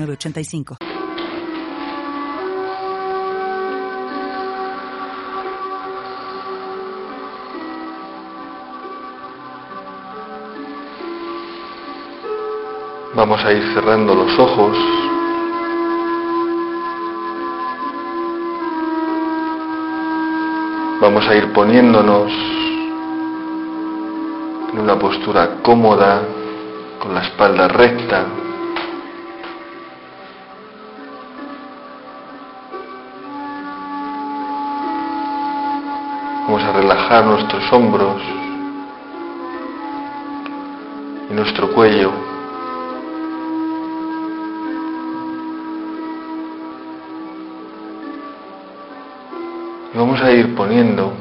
85 Vamos a ir cerrando los ojos. Vamos a ir poniéndonos en una postura cómoda, con la espalda recta. Vamos a relajar nuestros hombros y nuestro cuello. Y vamos a ir poniendo,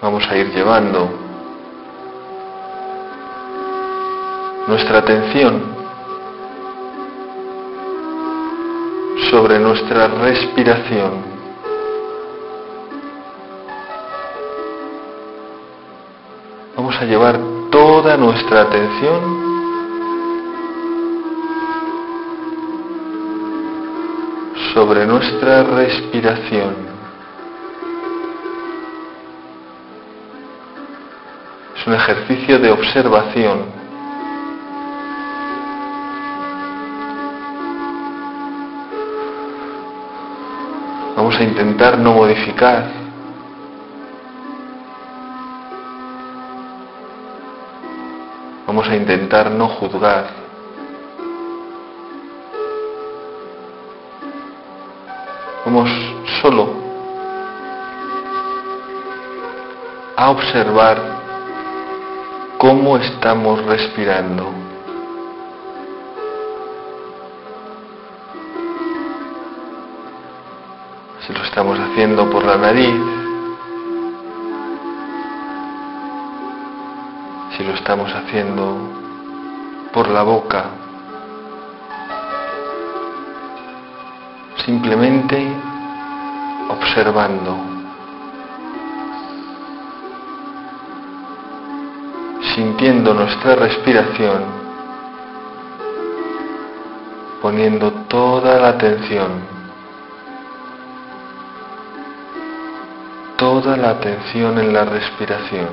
vamos a ir llevando nuestra atención sobre nuestra respiración. Vamos a llevar toda nuestra atención sobre nuestra respiración. Es un ejercicio de observación. Vamos a intentar no modificar. Vamos a intentar no juzgar. Vamos solo a observar cómo estamos respirando. Estamos haciendo por la nariz, si lo estamos haciendo por la boca, simplemente observando, sintiendo nuestra respiración, poniendo toda la atención. Toda la atención en la respiración.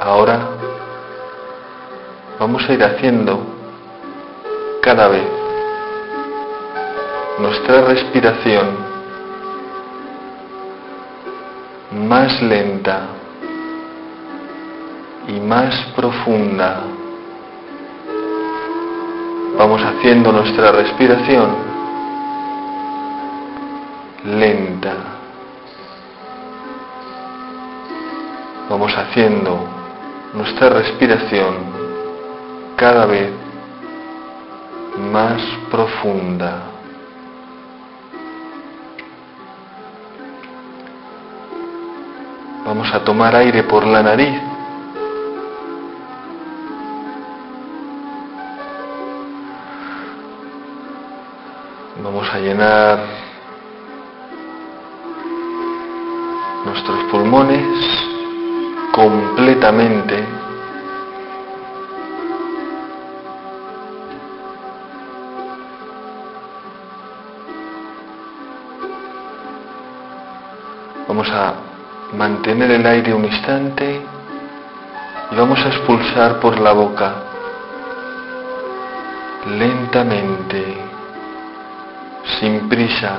Ahora vamos a ir haciendo cada vez nuestra respiración más lenta y más profunda. Vamos haciendo nuestra respiración lenta. Vamos haciendo nuestra respiración cada vez más profunda. Vamos a tomar aire por la nariz llenar nuestros pulmones completamente. Vamos a mantener el aire un instante y vamos a expulsar por la boca lentamente, sin prisa,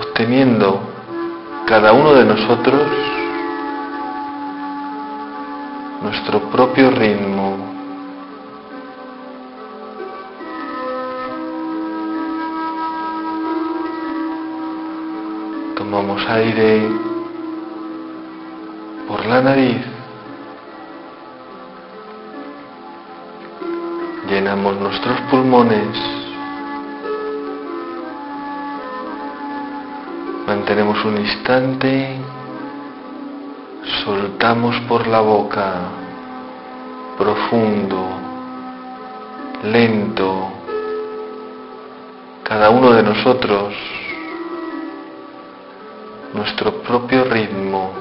obteniendo cada uno de nosotros nuestro propio ritmo. Tomamos aire por la nariz. llenamos nuestros pulmones Mantenemos un instante. Soltamos por la boca. Profundo. Lento. Cada uno de nosotros nuestro propio ritmo.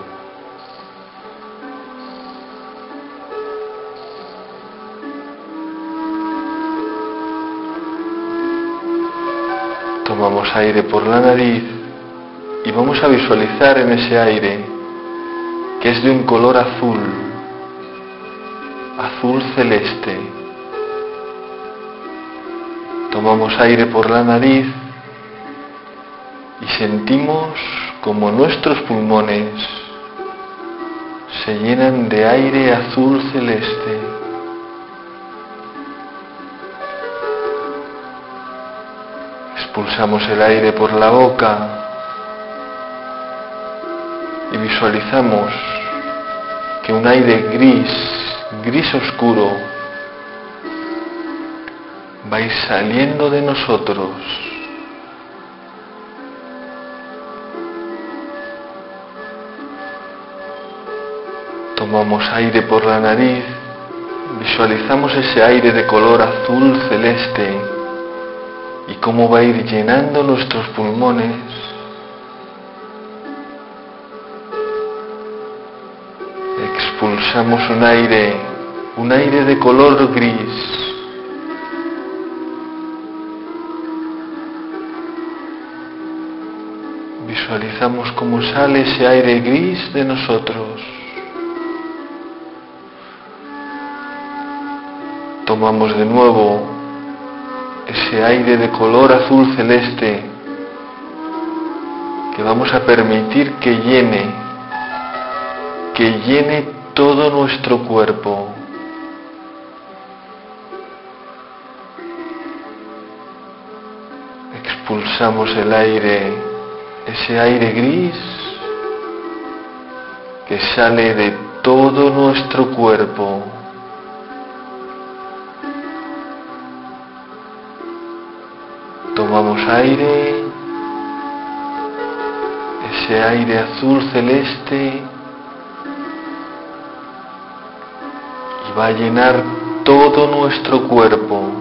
Tomamos aire por la nariz y vamos a visualizar en ese aire que es de un color azul, azul celeste. Tomamos aire por la nariz y sentimos como nuestros pulmones se llenan de aire azul celeste. Expulsamos el aire por la boca y visualizamos que un aire gris, gris oscuro, va a ir saliendo de nosotros Tomamos aire por la nariz, visualizamos ese aire de color azul celeste y cómo va a ir llenando nuestros pulmones. Expulsamos un aire, un aire de color gris. Visualizamos cómo sale ese aire gris de nosotros. tomamos de nuevo ese aire de color azul celeste que vamos a permitir que llene, que llene todo nuestro cuerpo. Expulsamos el aire, ese aire gris que sale de todo nuestro cuerpo. Tomamos aire, ese aire azul celeste va a llenar todo nuestro cuerpo.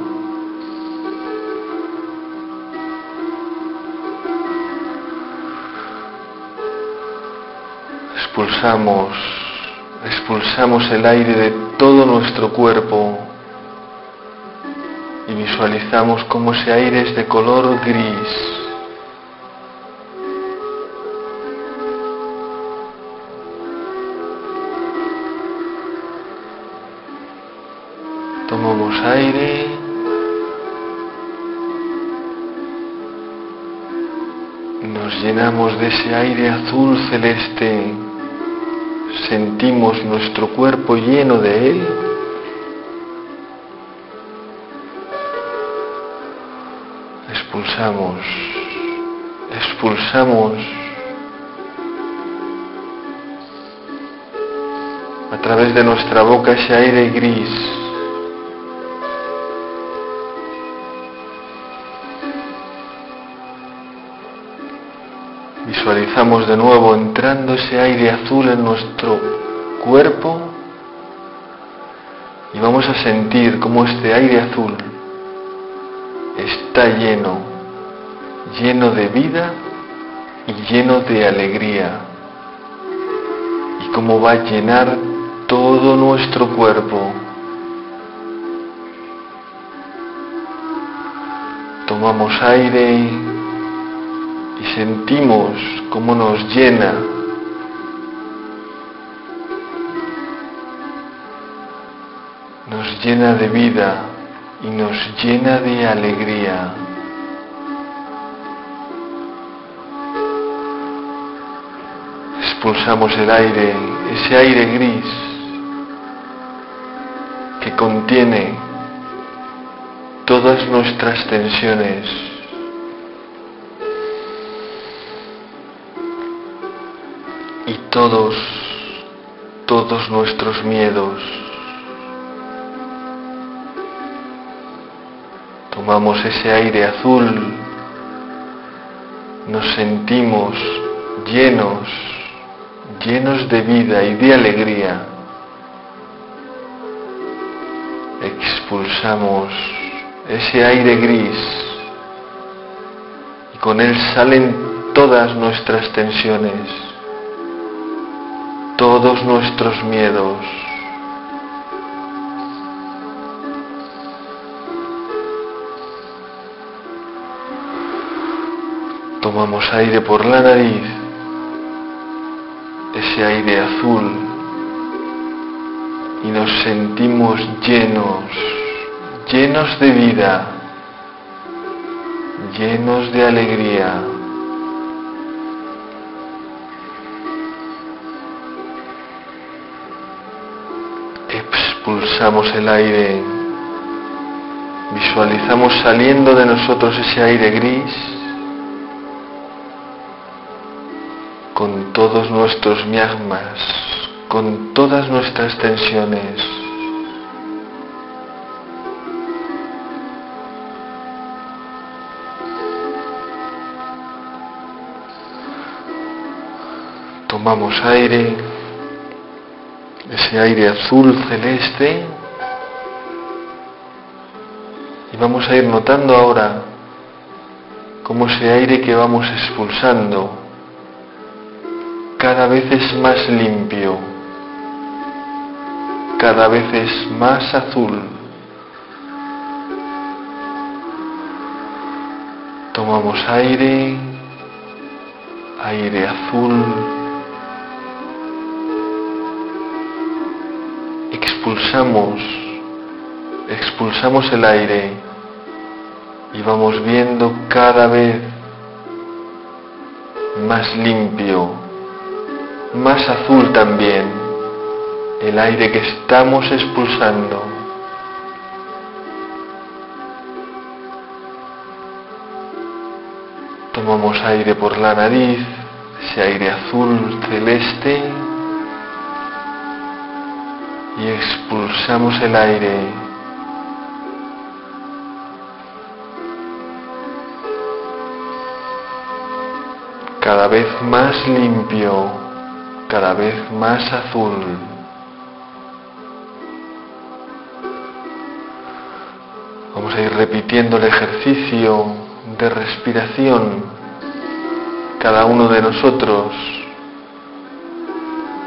Expulsamos, expulsamos el aire de todo nuestro cuerpo y visualizamos como ese aire es de color gris. Nos llenamos de ese aire azul celeste. Sentimos nuestro cuerpo lleno de él. expulsamos, expulsamos a través de nuestra boca ese aire gris. Visualizamos de nuevo entrando ese aire azul en nuestro cuerpo y vamos a sentir como este aire azul está lleno, lleno de vida y lleno de alegría. Y cómo va a llenar todo nuestro cuerpo. Tomamos aire y sentimos cómo nos llena. Nos llena de vida y nos llena de alegría. Expulsamos el aire, ese aire gris que contiene todas nuestras tensiones. Todos, todos nuestros miedos. Tomamos ese aire azul, nos sentimos llenos, llenos de vida y de alegría. Expulsamos ese aire gris y con él salen todas nuestras tensiones, todos nuestros miedos. Tomamos aire por la nariz, ese aire azul, y nos sentimos llenos, llenos de vida, llenos de alegría. Expulsamos el aire, visualizamos saliendo de nosotros ese aire gris con todos nuestros miasmas, con todas nuestras tensiones. Tomamos aire, ese aire azul celeste, y vamos a ir notando ahora cómo ese aire que vamos expulsando cada vez es más limpio, cada vez es más azul. Tomamos aire, aire azul. Expulsamos, expulsamos el aire y vamos viendo cada vez más limpio, más azul también el aire que estamos expulsando. Tomamos aire por la nariz, ese aire azul celeste, y expulsamos el aire. Cada vez más limpio cada vez más azul. Vamos a ir repitiendo el ejercicio de respiración, cada uno de nosotros,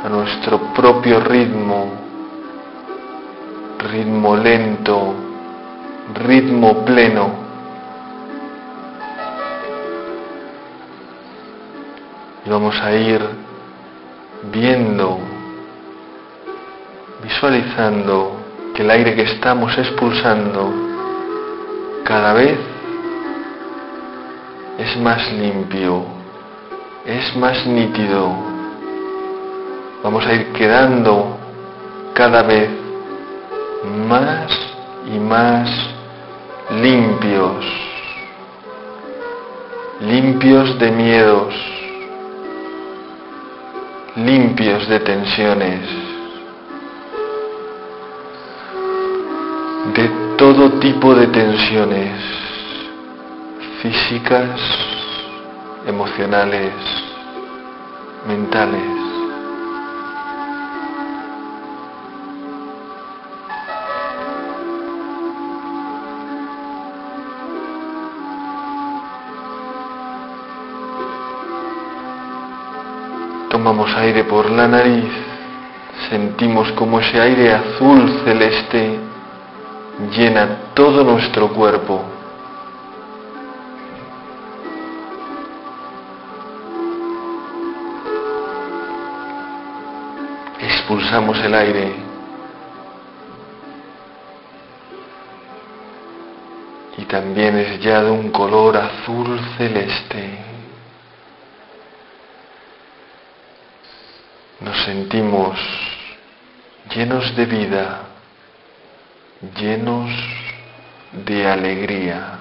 a nuestro propio ritmo, ritmo lento, ritmo pleno. Y vamos a ir viendo, visualizando que el aire que estamos expulsando cada vez es más limpio, es más nítido. Vamos a ir quedando cada vez más y más limpios, limpios de miedos, limpios de tensiones, de todo tipo de tensiones físicas, emocionales, mentales. Tomamos aire por la nariz, sentimos como ese aire azul celeste llena todo nuestro cuerpo. Expulsamos el aire y también es ya de un color azul celeste. Nos sentimos llenos de vida, llenos de alegría.